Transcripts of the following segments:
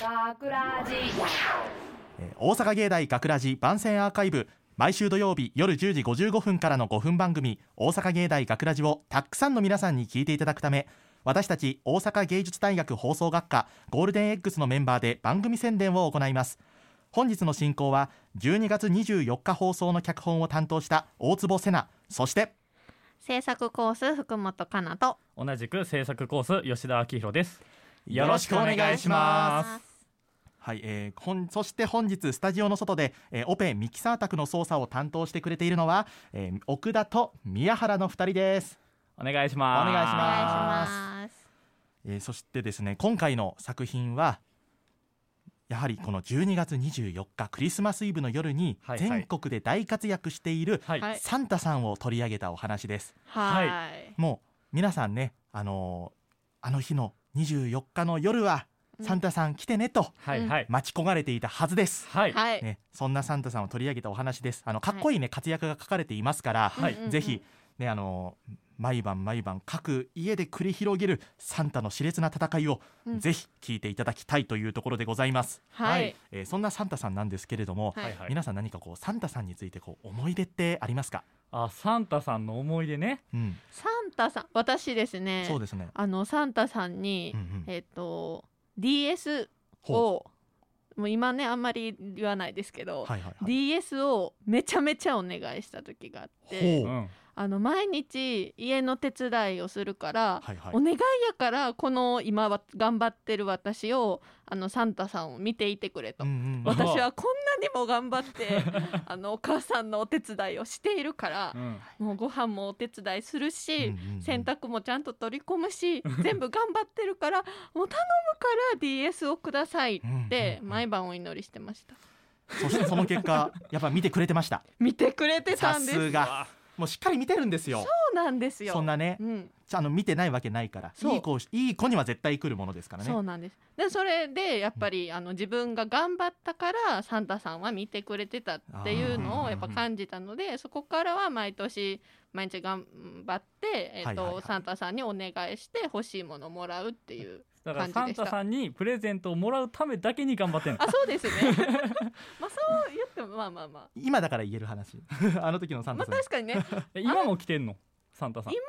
大学ラジ。大阪芸大学ラジ番宣アーカイブ。毎週土曜日夜10時55分からの5分番組「大阪芸大学ラジをたくさんの皆さんに聞いていただくため私たち大阪芸術大学放送学科ゴールデン X のメンバーで番組宣伝を行います。本日の進行は12月24日放送の脚本を担当した大坪瀬奈そして制作コース福本かなと。同じく制作コース吉田明宏です。よろしくお願いします。す。はい、えー、ほんそして本日スタジオの外で、えーオペミキサー宅の操作を担当してくれているのは、えー奥田と宮原の2人です。お願いします。お願いしおます願いします。えーそしてですね今回の作品はやはりこの12月24日クリスマスイブの夜に全国で大活躍しているサンタさんを取り上げたお話です。はい、はもう皆さんねあのーあの日の24日の夜はサンタさん来てねとはいはい。待ち焦がれていたはずです、はい。はい、ね、そんなサンタさんを取り上げたお話です。あのかっこいいね、活躍が書かれていますから、はい。ぜひねあの毎晩毎晩各家で繰り広げるサンタの熾烈な戦いを、うん。ぜひ聞いていただきたいというところでございます、はい、えーそんなサンタさんなんですけれども、はい。皆さん何かこうサンタさんについてこう思い出ってありますか、あサンタさんの思い出ね。うん、サンタさん私ですね。そうですね、あのサンタさんに、うんうん。えっ、と DS ほをもう今ねあんまり言わないですけど、うはいはいはい。DS をめちゃめちゃお願いした時があってほう。うんあの毎日家の手伝いをするから、はいはい。お願いやからこの今は頑張ってる私をあのサンタさんを見ていてくれと、うんうんうん。私はこんなにも頑張って あのお母さんのお手伝いをしているからう、ん。もうご飯もお手伝いするし、うんうんうん。洗濯もちゃんと取り込むし全部頑張ってるからもう頼むから DS をくださいってうんうんうん。毎晩お祈りしてました。そしてその結果やっぱ見てくれてました。見てくれてたさんです。すがもうしっかり見てるんですよ。そうなんですよ。そんなねうん、あの見てないわけないからそう。いい子いい子には絶対来るものですからね。そうなんです。でそれでやっぱりあの自分が頑張ったからサンタさんは見てくれてたっていうのをやっぱ感じたのでそこからは毎年毎日頑張って、えっとはいはいはい。サンタさんにお願いして欲しいものをもらうっていうだからサンタさんにプレゼントをもらうためだけに頑張ってんの。あそうですね。まあそう言ってもまあまあまあ。今だから言える話。あの時のサンまタさん、あ確かにね。え今も来てんの？サンタさん。今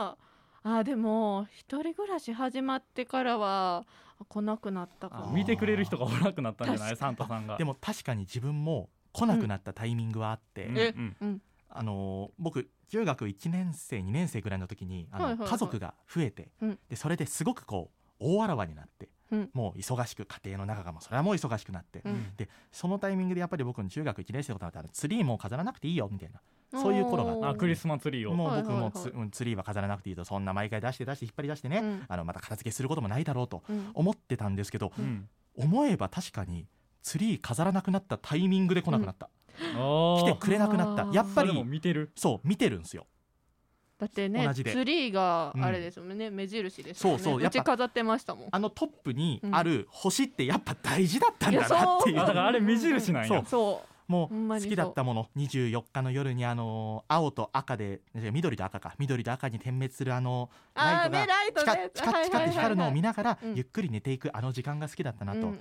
はあでも一人暮らし始まってからは来なくなったかあも見てくれる人がおらなくなったんじゃない？確サンタさんが。でも確かに自分も来なくなったタイミングはあって、うん。えうん。うん。あのー僕中学1年生2年生ぐらいの時にあの、はいはいはい。家族が増えて、うん。でそれですごくこう大あらわになって、うん。もう忙しく家庭の中がもうそれはもう忙しくなって、うん。でそのタイミングでやっぱり僕の中学1年生のことらツリーもう飾らなくていいよみたいなそういう頃があってあクリスマスツリーを。もうはいはいはい。僕もツ,うん、ツリーは飾らなくていいとそんな毎回出して出して引っ張り出してね、うん。あのまた片付けすることもないだろうとうん。思ってたんですけど、うん。思えば確かにツリー飾らなくなったタイミングで来なくなった、来てくれなくなった。やっぱり見てる。そう見てるんですよだってね同じで。ツリーがあれですもんね、目印ですもんね。そうそうやっぱ。ち飾ってましたもん。あのトップにある星ってやっぱ大事だったんだなっていう。あだからあれ目印なんや。そう。そう。もう好きだったもの。24日の夜にあの青と赤で緑と赤か。緑と赤に点滅するあのライトがあーねライトチカねッチカッチカって光るのを見ながらうん。ゆっくり寝ていくあの時間が好きだったなと。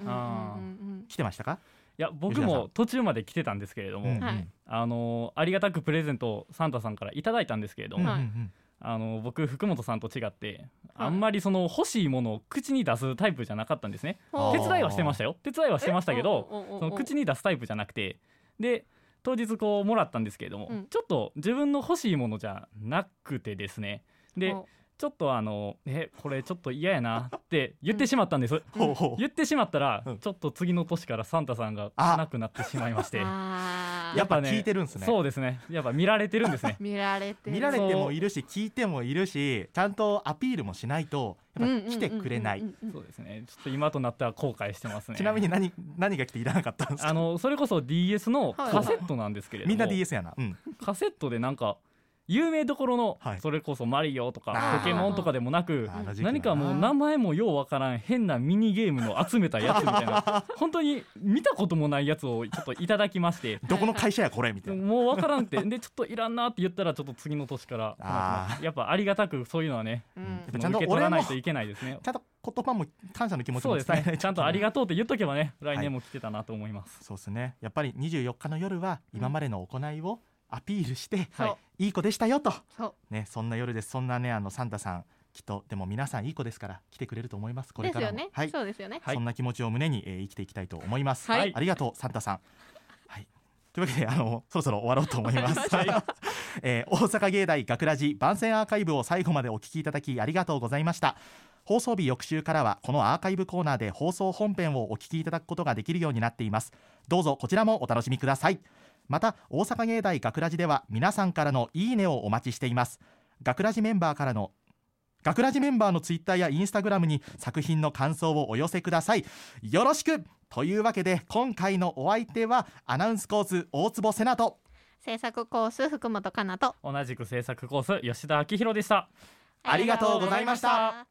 来てましたか？いや僕も途中まで来てたんですけれども、うんあのありがたくプレゼントをサンタさんからいただいたんですけれども、あの僕福本さんと違ってはい。あんまりその欲しいものを口に出すタイプじゃなかったんですね。ほう手伝いはしてましたよ。手伝いはしてましたけどその口に出すタイプじゃなくてで当日こうもらったんですけれども、うん。ちょっと自分の欲しいものじゃなくてですね。でおちょっとあのえこれちょっと嫌やなって言ってしまったんです、ほうほう。言ってしまったら、うん。ちょっと次の年からサンタさんがあ。来なくなってしまいまして。あー。やっぱね聞いてるんすね。そうですね。やっぱ見られてるんですね。見られてる。見られてもいるし聞いてもいるしちゃんとアピールもしないとやっぱ来てくれないうんうんうんうんそうですね。ちょっと今となっては後悔してますね。ちなみに何何が来ていらなかったんですか？あのそれこそ DS のカセットなんですけれども、みんな DS やな、うん、カセットでなんか有名どころの、はい。それこそマリオとあかー。ポケモンとかでもなくあの時期は何かもう名前もようわからん変なミニゲームの集めたやつみたいな 本当に見たこともないやつをちょっといただきまして。どこの会社やこれみたいな。もうわからんって。でちょっといらんなって言ったらちょっと次の年からあー。やっぱありがたくそういうのはねうん。ぱちゃんと受け取らないといけないですね。ちゃんと言葉も感謝の気持ちもそうです伝えない。ね。ちゃんとありががとうって言っとけばね来年も来てたなと思います、そうですね。やっぱり24日の夜は今までの行いをアピールして、そう。いい子でしたよと。ねそんな夜です。そんなねあのサンタさんきっとでも皆さんいい子ですから来てくれると思います。これからも。ね、はい、そうですよね。はい。そんな気持ちを胸に、えー生きていきたいと思います、はい。ありがとうサンタさん。はい。というわけであのそろそろ終わろうと思います、えー大阪芸大学ラジ番宣アーカイブを最後までお聞きいただきありがとうございました。放送日翌週からはこのアーカイブコーナーで放送本編をお聞きいただくことができるようになっています。どうぞこちらもお楽しみくださいまた大阪芸大学ラジでは皆さんからのいいねをお待ちしています。学ラジメンバーからの学ラジメンバーのツイッターやインスタグラムに作品の感想をお寄せください。よろしく!というわけで今回のお相手はアナウンスコース大坪瀬名と制作コース福本かなと同じく制作コース吉田明宏でした。ありがとうございました。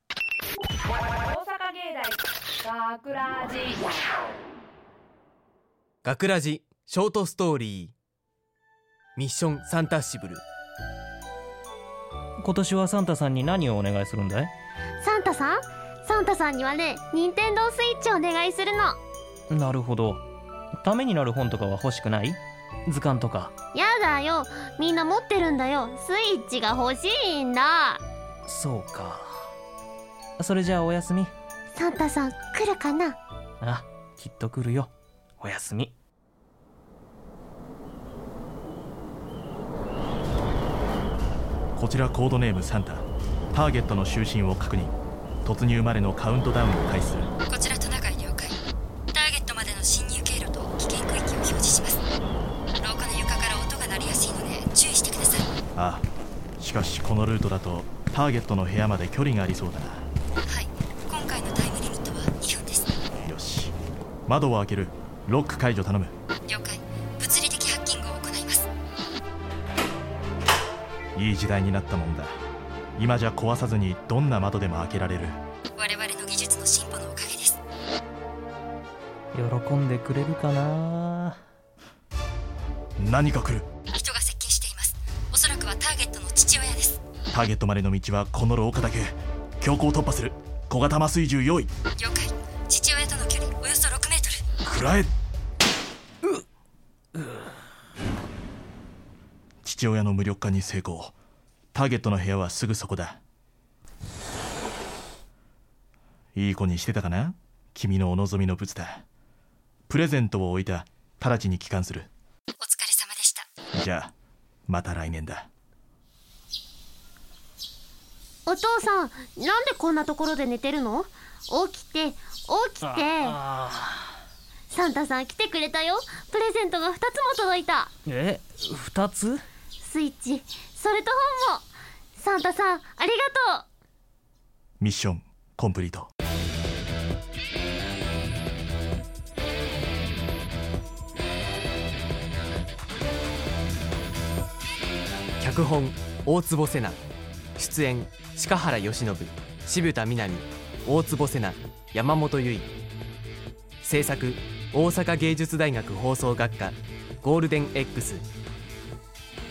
大阪芸大学ラジ。学ラジショートストーリー。ミッションサンタッシブル。今年はサンタさんに何をお願いするんだい？サンタさん？サンタさんにはね、ニンテンドースイッチお願いするの。なるほど。ためになる本とかは欲しくない？図鑑とか。やだよ。みんな持ってるんだよ。スイッチが欲しいんだ。そうか。それじゃあおやすみ。サンタさん来るかな？あきっと来るよ。おやすみこちらコードネームサンタターゲットの就寝を確認。突入までのカウントダウンを開始する。こちらトナカイ了解ターゲットまでの侵入経路と危険区域を表示します。廊下の床から音が鳴りやすいので注意してください。ああ。しかしこのルートだとターゲットの部屋まで距離がありそうだな。はい。今回のタイムリミットは2分です。よし。窓を開ける。ロック解除頼む。了解いい時代になったもんだ。今じゃ壊さずにどんな窓でも開けられる。我々の技術の進歩のおかげです。喜んでくれるかな？何か来る。人が接近しています。おそらくはターゲットの父親です。ターゲットまでの道はこの廊下だけ。強行突破する。小型麻酔銃用意。了解。父親との距離およそ6メートル。食らえ父親の無力化に成功。ターゲットの部屋はすぐそこだ。いい子にしてたかな？君のお望みの物だ。プレゼントを置いた。直ちに帰還する。お疲れ様でした。じゃあまた来年だ。お父さん、なんでこんなところで寝てるの？起きて、起きて。サンタさん来てくれたよ。プレゼントが2つも届いた。え二つ？スイッチ、それと本も。サンタさん、ありがとう。ミッションコンプリート。脚本大坪瀬名。出演鹿原由伸渋田みなみ大坪瀬名山本由依制作大阪芸術大学放送学科ゴールデン X